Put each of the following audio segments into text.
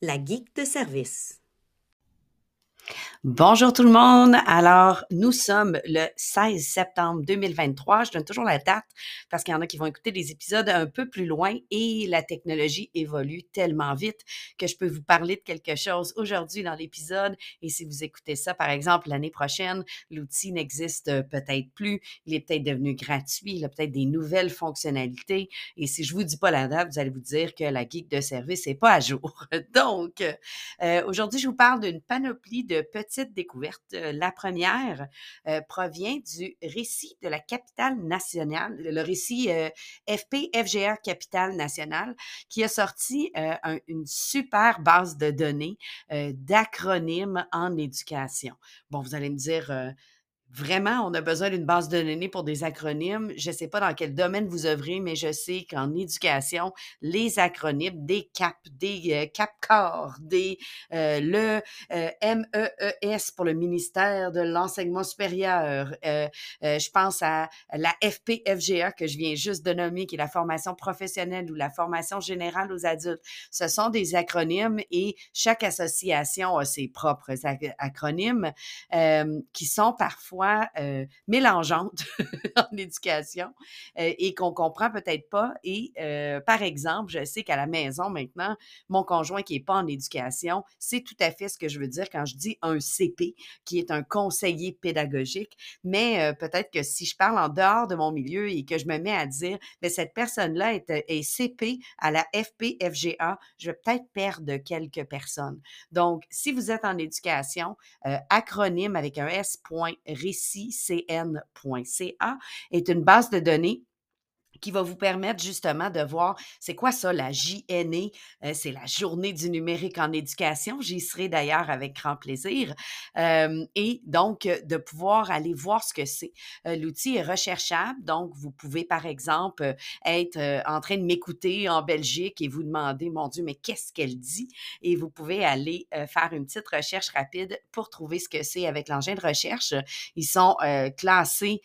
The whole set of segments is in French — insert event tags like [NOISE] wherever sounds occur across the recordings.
La geek de service. Bonjour tout le monde. Alors, nous sommes le 16 septembre 2023. Je donne toujours la date parce qu'il y en a qui vont écouter des épisodes un peu plus loin et la technologie évolue tellement vite que je peux vous parler de quelque chose aujourd'hui dans l'épisode. Et si vous écoutez ça, par exemple, l'année prochaine, l'outil n'existe peut-être plus. Il est peut-être devenu gratuit. Il a peut-être des nouvelles fonctionnalités. Et si je vous dis pas la date, vous allez vous dire que la geek de service n'est pas à jour. [LAUGHS] Donc, euh, aujourd'hui, je vous parle d'une panoplie de petits découverte. Euh, la première provient du récit de la capitale nationale, le récit euh, Capitale nationale, qui a sorti une super base de données d'acronymes en éducation. Bon, vous allez me dire, Vraiment, on a besoin d'une base de données pour des acronymes. Je ne sais pas dans quel domaine vous œuvrez, mais je sais qu'en éducation, les acronymes, des CAP, des euh, CAPCOR, des euh, le euh, MEES pour le ministère de l'enseignement supérieur. je pense à la FPFGA que je viens juste de nommer, qui est la formation professionnelle ou la formation générale aux adultes. Ce sont des acronymes et chaque association a ses propres acronymes qui sont parfois mélangeante [LAUGHS] en éducation et qu'on comprend peut-être pas. Et par exemple, je sais qu'à la maison maintenant, mon conjoint qui n'est pas en éducation, c'est tout à fait ce que je veux dire quand je dis un CP, qui est un conseiller pédagogique. Mais peut-être que si je parle en dehors de mon milieu et que je me mets à dire, mais cette personne-là est, est, CP à la FPFGA, je vais peut-être perdre quelques personnes. Donc, si vous êtes en éducation, acronyme avec un S récitcn.ca est une base de données qui va vous permettre justement de voir c'est quoi ça, la JNE, euh, c'est la journée du numérique en éducation. J'y serai d'ailleurs avec grand plaisir. et donc, de pouvoir aller voir ce que c'est. Euh, l'outil est recherchable, donc vous pouvez par exemple être euh, en train de m'écouter en Belgique et vous demander, mon Dieu, mais qu'est-ce qu'elle dit? Et vous pouvez aller faire une petite recherche rapide pour trouver ce que c'est avec l'engin de recherche. Ils sont classés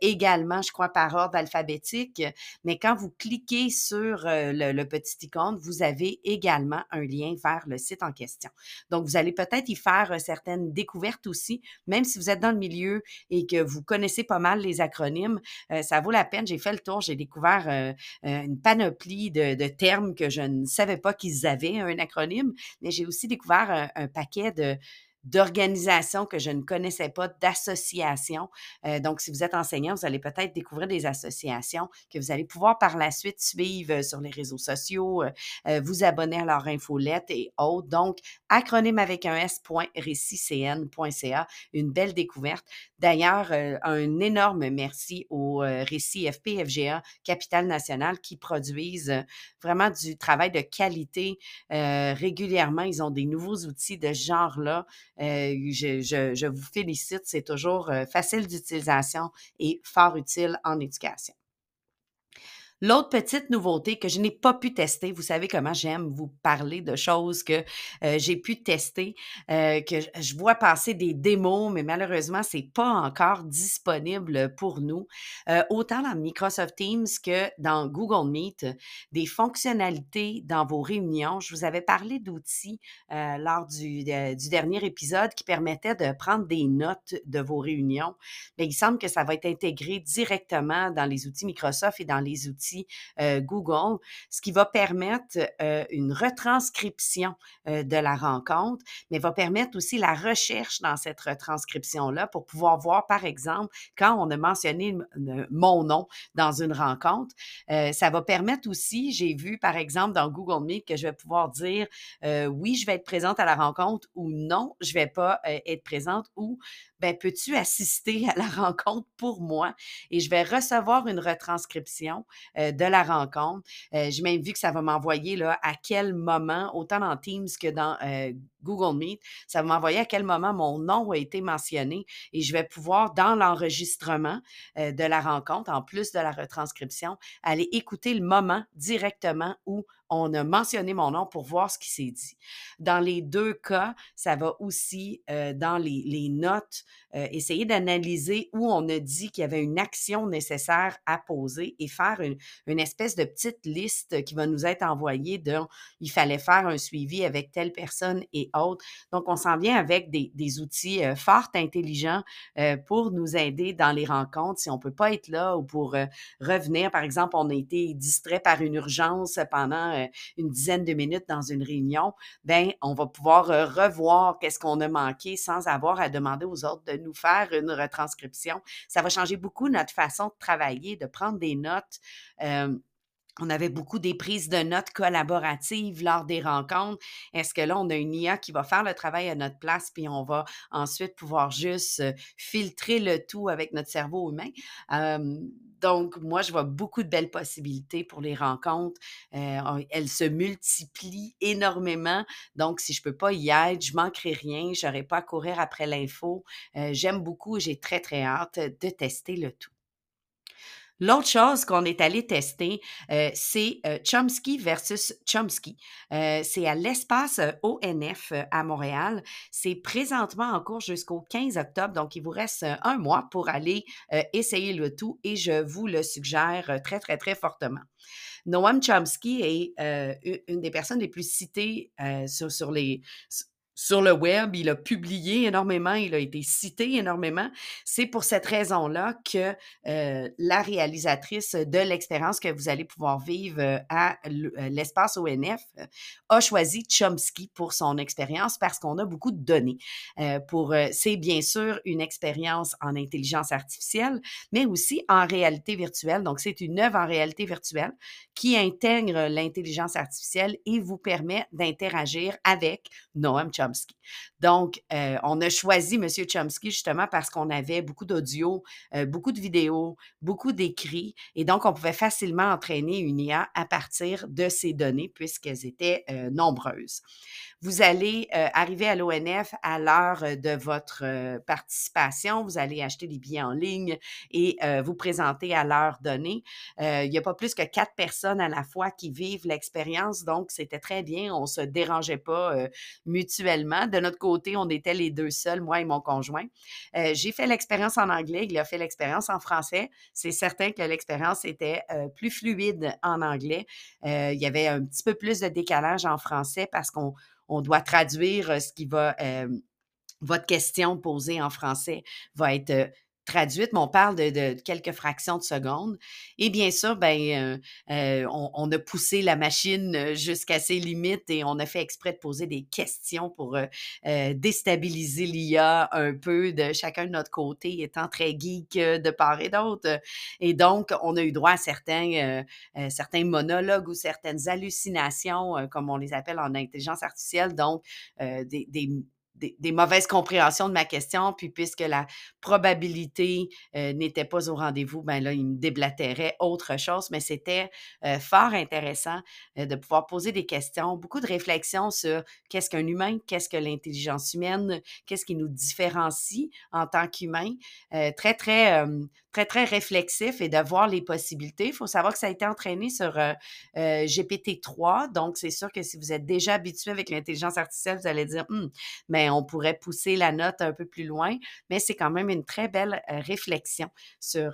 également, je crois, par ordre alphabétique mais quand vous cliquez sur euh, le, petit icône, vous avez également un lien vers le site en question. Donc, vous allez peut-être y faire euh, certaines découvertes aussi, même si vous êtes dans le milieu et que vous connaissez pas mal les acronymes, euh, ça vaut la peine. J'ai fait le tour, j'ai découvert une panoplie de, termes que je ne savais pas qu'ils avaient un acronyme, mais j'ai aussi découvert un paquet de, d'organisations que je ne connaissais pas, d'associations. Euh, donc, si vous êtes enseignant, vous allez peut-être découvrir des associations que vous allez pouvoir par la suite suivre sur les réseaux sociaux, euh, euh, vous abonner à leur infolette et autres. Donc, acronyme avec un s.récitcn.ca, une belle découverte. D'ailleurs, un énorme merci au Récit FPFGA Capital National qui produisent vraiment du travail de qualité régulièrement. Ils ont des nouveaux outils de genre-là euh, je, vous félicite. C'est toujours euh, facile d'utilisation et fort utile en éducation. L'autre petite nouveauté que je n'ai pas pu tester, vous savez comment j'aime vous parler de choses que euh, j'ai pu tester, euh, que je vois passer des démos, mais malheureusement, c'est pas encore disponible pour nous. Euh, autant dans Microsoft Teams que dans Google Meet, des fonctionnalités dans vos réunions. Je vous avais parlé d'outils lors du, du, dernier épisode qui permettaient de prendre des notes de vos réunions. Mais il semble que ça va être intégré directement dans les outils Microsoft et dans les outils euh, Google, ce qui va permettre euh, une retranscription euh, de la rencontre, mais va permettre aussi la recherche dans cette retranscription-là pour pouvoir voir, par exemple, quand on a mentionné mon nom dans une rencontre, ça va permettre aussi, j'ai vu, par exemple, dans Google Meet, que je vais pouvoir dire oui, je vais être présente à la rencontre ou non, je ne vais pas être présente ou ben, peux-tu assister à la [LAUGHS] rencontre pour moi? Et je vais recevoir une retranscription euh, de la rencontre. J'ai même vu que ça va m'envoyer à quel moment, autant dans Teams que dans euh, Google Meet, ça va m'envoyer à quel moment mon nom a été mentionné et je vais pouvoir, dans l'enregistrement euh, de la rencontre, en plus de la retranscription, aller écouter le moment directement où on a mentionné mon nom pour voir ce qui s'est dit. Dans les deux cas, ça va aussi euh, dans les, notes euh, essayer d'analyser où on a dit qu'il y avait une action nécessaire à poser et faire une, espèce de petite liste qui va nous être envoyée de il fallait faire un suivi avec telle personne et Donc, on s'en vient avec des, outils euh, fort intelligents pour nous aider dans les rencontres si on ne peut pas être là ou pour revenir. Par exemple, on a été distrait par une urgence pendant euh, une dizaine de minutes dans une réunion, ben on va pouvoir euh, revoir qu'est-ce qu'on a manqué sans avoir à demander aux autres de nous faire une retranscription. Ça va changer beaucoup notre façon de travailler, de prendre des notes. Euh, on avait beaucoup des prises de notes collaboratives lors des rencontres. Est-ce que là, on a une IA qui va faire le travail à notre place, puis on va ensuite pouvoir juste filtrer le tout avec notre cerveau humain? donc, moi, je vois beaucoup de belles possibilités pour les rencontres. Euh, elles se multiplient énormément. Donc, si je ne peux pas y être, je manquerai rien. Je n'aurai pas à courir après l'info. J'aime beaucoup. J'ai très, très hâte de tester le tout. L'autre chose qu'on est allé tester, euh, c'est euh, Chomsky versus Chomsky. Euh, c'est à l'espace ONF à Montréal. C'est présentement en cours jusqu'au 15 octobre, donc il vous reste un mois pour aller essayer le tout et je vous le suggère très, très, très fortement. Noam Chomsky est une des personnes les plus citées sur, sur, les, le web, il a publié énormément, il a été cité énormément. C'est pour cette raison-là que euh, la réalisatrice de l'expérience que vous allez pouvoir vivre euh, à euh, l'espace ONF a choisi Chomsky pour son expérience parce qu'on a beaucoup de données. pour, c'est bien sûr une expérience en intelligence artificielle, mais aussi en réalité virtuelle. Donc, c'est une œuvre en réalité virtuelle qui intègre l'intelligence artificielle et vous permet d'interagir avec Noam Chomsky. Donc, euh, on a choisi M. Chomsky justement parce qu'on avait beaucoup d'audio, euh, beaucoup de vidéos, beaucoup d'écrits, et donc on pouvait facilement entraîner une IA à partir de ces données puisqu'elles étaient euh, nombreuses. Vous allez arriver à l'ONF à l'heure de votre participation. Vous allez acheter des billets en ligne et vous présenter à l'heure donnée. il n'y a pas plus que quatre personnes à la fois qui vivent l'expérience, donc c'était très bien. On ne se dérangeait pas mutuellement. De notre côté, on était les deux seuls, moi et mon conjoint. J'ai fait l'expérience en anglais, il a fait l'expérience en français. C'est certain que l'expérience était plus fluide en anglais. il y avait un petit peu plus de décalage en français parce qu'on on doit traduire ce qui va, votre question posée en français va être traduite, mais on parle de, quelques fractions de secondes. Et bien sûr, ben, on, a poussé la machine jusqu'à ses limites et on a fait exprès de poser des questions pour déstabiliser l'IA un peu de chacun de notre côté, étant très geek de part et d'autre. Et donc, on a eu droit à certains, certains monologues ou certaines hallucinations, comme on les appelle en intelligence artificielle, donc des, mauvaises compréhensions de ma question, puis puisque la probabilité euh, n'était pas au rendez-vous, ben là, il me déblatérait autre chose, mais c'était euh, fort intéressant euh, de pouvoir poser des questions, beaucoup de réflexions sur qu'est-ce qu'un humain, qu'est-ce que l'intelligence humaine, qu'est-ce qui nous différencie en tant qu'humain, très, très, très, très réflexif et de voir les possibilités. Il faut savoir que ça a été entraîné sur GPT-3, donc c'est sûr que si vous êtes déjà habitué avec l'intelligence artificielle, vous allez dire, «Hum, mais on pourrait pousser la note un peu plus loin, mais c'est quand même une très belle réflexion sur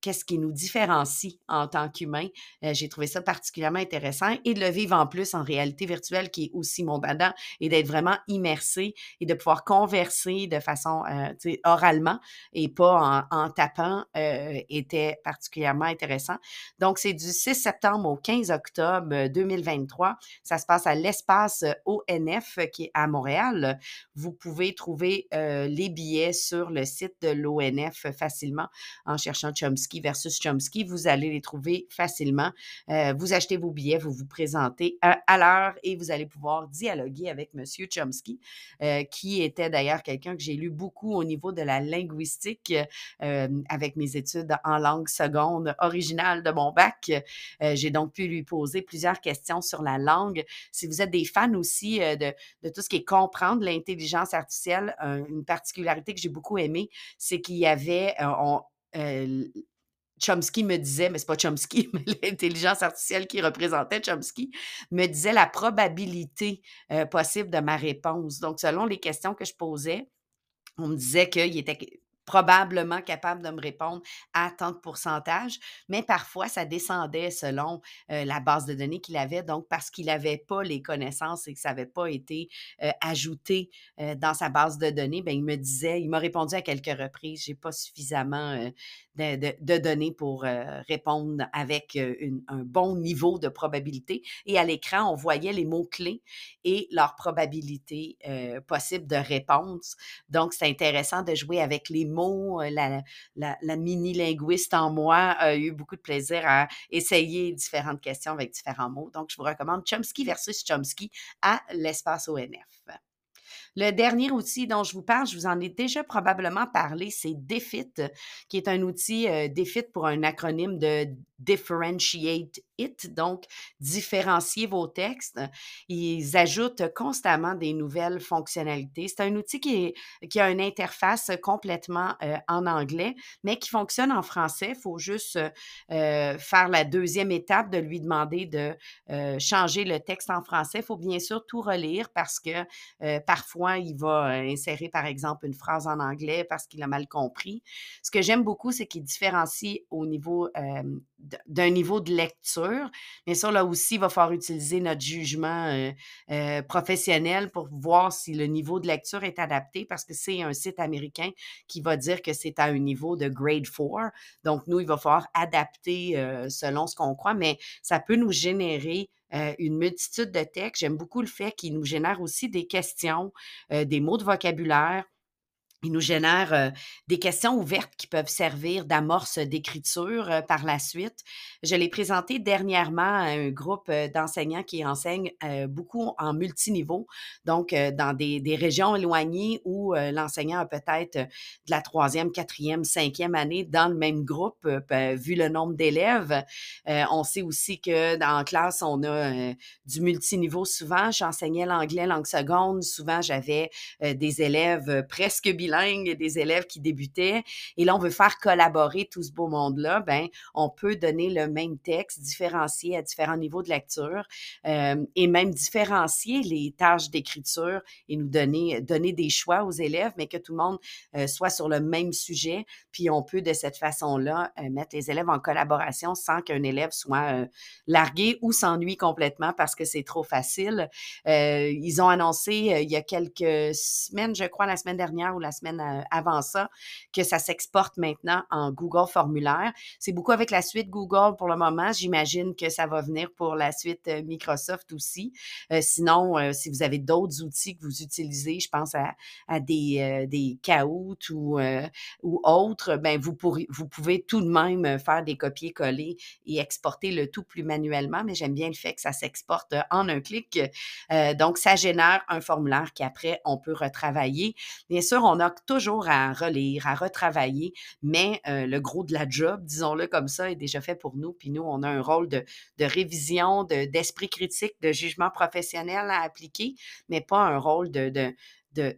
qu'est-ce qui nous différencie en tant qu'humain. Euh, j'ai trouvé ça particulièrement intéressant et de le vivre en plus en réalité virtuelle qui est aussi mon dada et d'être vraiment immersé et de pouvoir converser de façon euh, oralement et pas en, tapant euh, était particulièrement intéressant. Donc, c'est du 6 septembre au 15 octobre 2023. Ça se passe à l'espace ONF qui est à Montréal. Vous pouvez trouver les billets sur le site de l'ONF facilement en cherchant Chomsky Versus Chomsky, vous allez les trouver facilement. Euh, vous achetez vos billets, vous vous présentez à, l'heure et vous allez pouvoir dialoguer avec Monsieur Chomsky, euh, qui était d'ailleurs quelqu'un que j'ai lu beaucoup au niveau de la linguistique euh, avec mes études en langue seconde originale de mon bac. J'ai donc pu lui poser plusieurs questions sur la langue. Si vous êtes des fans aussi de, de tout ce qui est comprendre l'intelligence artificielle, un- une particularité que j'ai beaucoup aimée, c'est qu'il y avait, on- euh, Chomsky me disait, mais c'est pas Chomsky, [LAUGHS] mais l'intelligence artificielle qui représentait Chomsky, me disait la probabilité euh, possible de ma réponse. Donc, selon les questions que je posais, on me disait qu'il était probablement capable de me répondre à tant de pourcentage, mais parfois ça descendait selon la base de données qu'il avait, donc parce qu'il n'avait pas les connaissances et que ça n'avait pas été ajouté dans sa base de données, ben, il me disait, il m'a répondu à quelques reprises, j'ai pas suffisamment de, données pour répondre avec un bon niveau de probabilité. Et à l'écran, on voyait les mots-clés et leur probabilité possible de réponse. Donc, c'est intéressant de jouer avec les mots. Euh, La, mini-linguiste en moi a eu beaucoup de plaisir à essayer différentes questions avec différents mots. Donc, je vous recommande Chomsky versus Chomsky à l'espace ONF. Le dernier outil dont je vous parle, je vous en ai déjà probablement parlé, c'est DEFIT, qui est un outil euh, DEFIT pour un acronyme de Differentiate It, donc différencier vos textes. Ils ajoutent constamment des nouvelles fonctionnalités. C'est un outil qui, a une interface complètement euh, en anglais, mais qui fonctionne en français. Il faut juste euh, faire la deuxième étape de lui demander de euh, changer le texte en français. Il faut bien sûr tout relire parce que parfois, il va insérer, par exemple, une phrase en anglais parce qu'il a mal compris. Ce que j'aime beaucoup, c'est qu'il différencie au niveau d'un niveau de lecture. Bien sûr, là aussi, il va falloir utiliser notre jugement euh, euh, professionnel pour voir si le niveau de lecture est adapté parce que c'est un site américain qui va dire que c'est à un niveau de grade 4. Donc, nous, il va falloir adapter euh, selon ce qu'on croit, mais ça peut nous générer une multitude de textes. J'aime beaucoup le fait qu'il nous génère aussi des questions, des mots de vocabulaire. Il nous génère des questions ouvertes qui peuvent servir d'amorce d'écriture par la suite. Je l'ai présenté dernièrement à un groupe d'enseignants qui enseignent beaucoup en multiniveau, donc dans des, régions éloignées où l'enseignant a peut-être de la troisième, quatrième, cinquième année dans le même groupe, pe- vu le nombre d'élèves. On sait aussi que dans la classe, on a du multiniveau souvent. J'enseignais l'anglais langue seconde. Souvent, j'avais des élèves presque bilingues et des élèves qui débutaient. Et là, on veut faire collaborer tout ce beau monde-là. Ben, on peut donner le même texte différencié à différents niveaux de lecture euh, et même différencier les tâches d'écriture et nous donner, donner des choix aux élèves, mais que tout le monde euh, soit sur le même sujet. Puis on peut de cette façon-là euh, mettre les élèves en collaboration sans qu'un élève soit largué ou s'ennuie complètement parce que c'est trop facile. Ils ont annoncé il y a quelques semaines, je crois la semaine dernière ou la semaine euh, avant ça, que ça s'exporte maintenant en Google Formulaire. C'est beaucoup avec la suite Google pour le moment. J'imagine que ça va venir pour la suite euh, Microsoft aussi. Euh, sinon, si vous avez d'autres outils que vous utilisez, je pense à, des, euh, des Kahoot ou, ou autres, ben vous, pourrez, vous pouvez tout de même faire des copier-coller et exporter le tout plus manuellement, mais j'aime bien le fait que ça s'exporte en un clic. Donc, ça génère un formulaire qu'après, on peut retravailler. Bien sûr, on a toujours à relire, à retravailler, mais euh, le gros de la job, disons-le comme ça, est déjà fait pour nous. Puis nous, on a un rôle de, révision, de- d'esprit critique, de jugement professionnel à appliquer, mais pas un rôle de, de, de,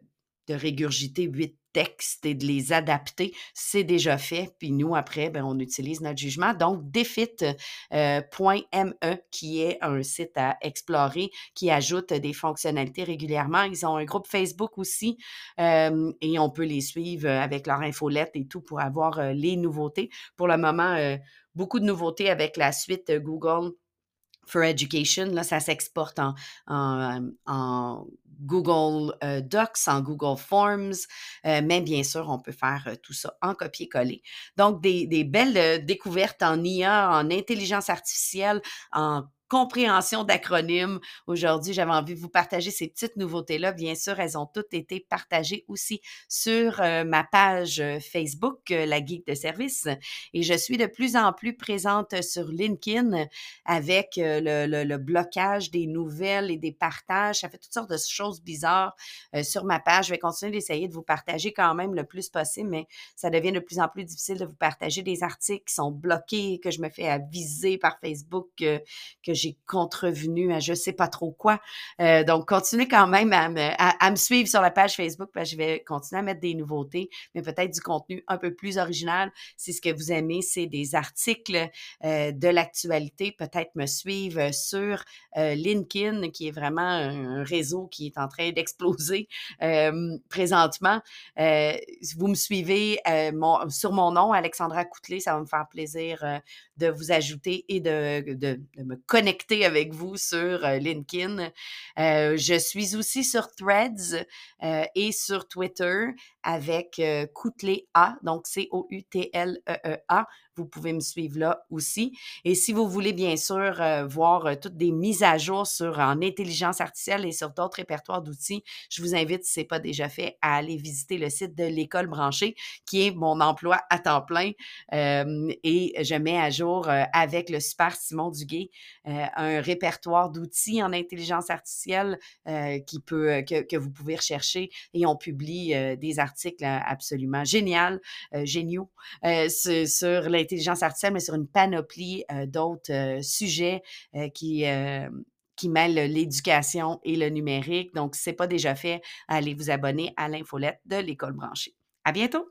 de régurgiter huit textes et de les adapter. C'est déjà fait. Puis nous, après, ben, on utilise notre jugement. Donc, defit.me, qui est un site à explorer, qui ajoute des fonctionnalités régulièrement. Ils ont un groupe Facebook aussi euh, et on peut les suivre avec leur infolette et tout pour avoir euh, les nouveautés. Pour le moment, euh, beaucoup de nouveautés avec la suite euh, Google for Education. Là, ça s'exporte en, en, en Google euh, Docs, en Google Forms, euh, mais bien sûr, on peut faire euh, tout ça en copier-coller. Donc, des, des belles découvertes en IA, en intelligence artificielle, en compréhension d'acronymes. Aujourd'hui, j'avais envie de vous partager ces petites nouveautés-là. Bien sûr, elles ont toutes été partagées aussi sur euh, ma page euh, Facebook, euh, La Geek de service. Et je suis de plus en plus présente sur LinkedIn avec le, le, blocage des nouvelles et des partages. Ça fait toutes sortes de choses bizarres sur ma page. Je vais continuer d'essayer de vous partager quand même le plus possible, mais ça devient de plus en plus difficile de vous partager des articles qui sont bloqués, que je me fais aviser par Facebook, que j'ai contrevenu à je sais pas trop quoi. Euh, donc, continuez quand même à me, suivre sur la page Facebook parce que je vais continuer à mettre des nouveautés, mais peut-être du contenu un peu plus original. Si ce que vous aimez, c'est des articles euh, de l'actualité, peut-être me suivre sur euh, LinkedIn, qui est vraiment un, réseau qui est en train d'exploser présentement. vous me suivez sur mon nom, Alexandra Coutelet, ça va me faire plaisir de vous ajouter et de, de, de me connecter avec vous sur euh, LinkedIn. Euh, je suis aussi sur Threads euh, et sur Twitter avec Coutelet A, donc C-O-U-T-L-E-E-A. Vous pouvez me suivre là aussi. Et si vous voulez bien sûr voir toutes des mises à jour sur en intelligence artificielle et sur d'autres répertoires d'outils, je vous invite, si ce n'est pas déjà fait, à aller visiter le site de l'école branchée, qui est mon emploi à temps plein. et je mets à jour avec le super Simon Duguay un répertoire d'outils en intelligence artificielle qui peut, que, que, vous pouvez rechercher et on publie des articles article absolument génial, géniaux, sur, l'intelligence artificielle, mais sur une panoplie d'autres sujets qui qui mêlent l'éducation et le numérique. Donc, si ce n'est pas déjà fait, allez vous abonner à l'infolette de l'école branchée. À bientôt!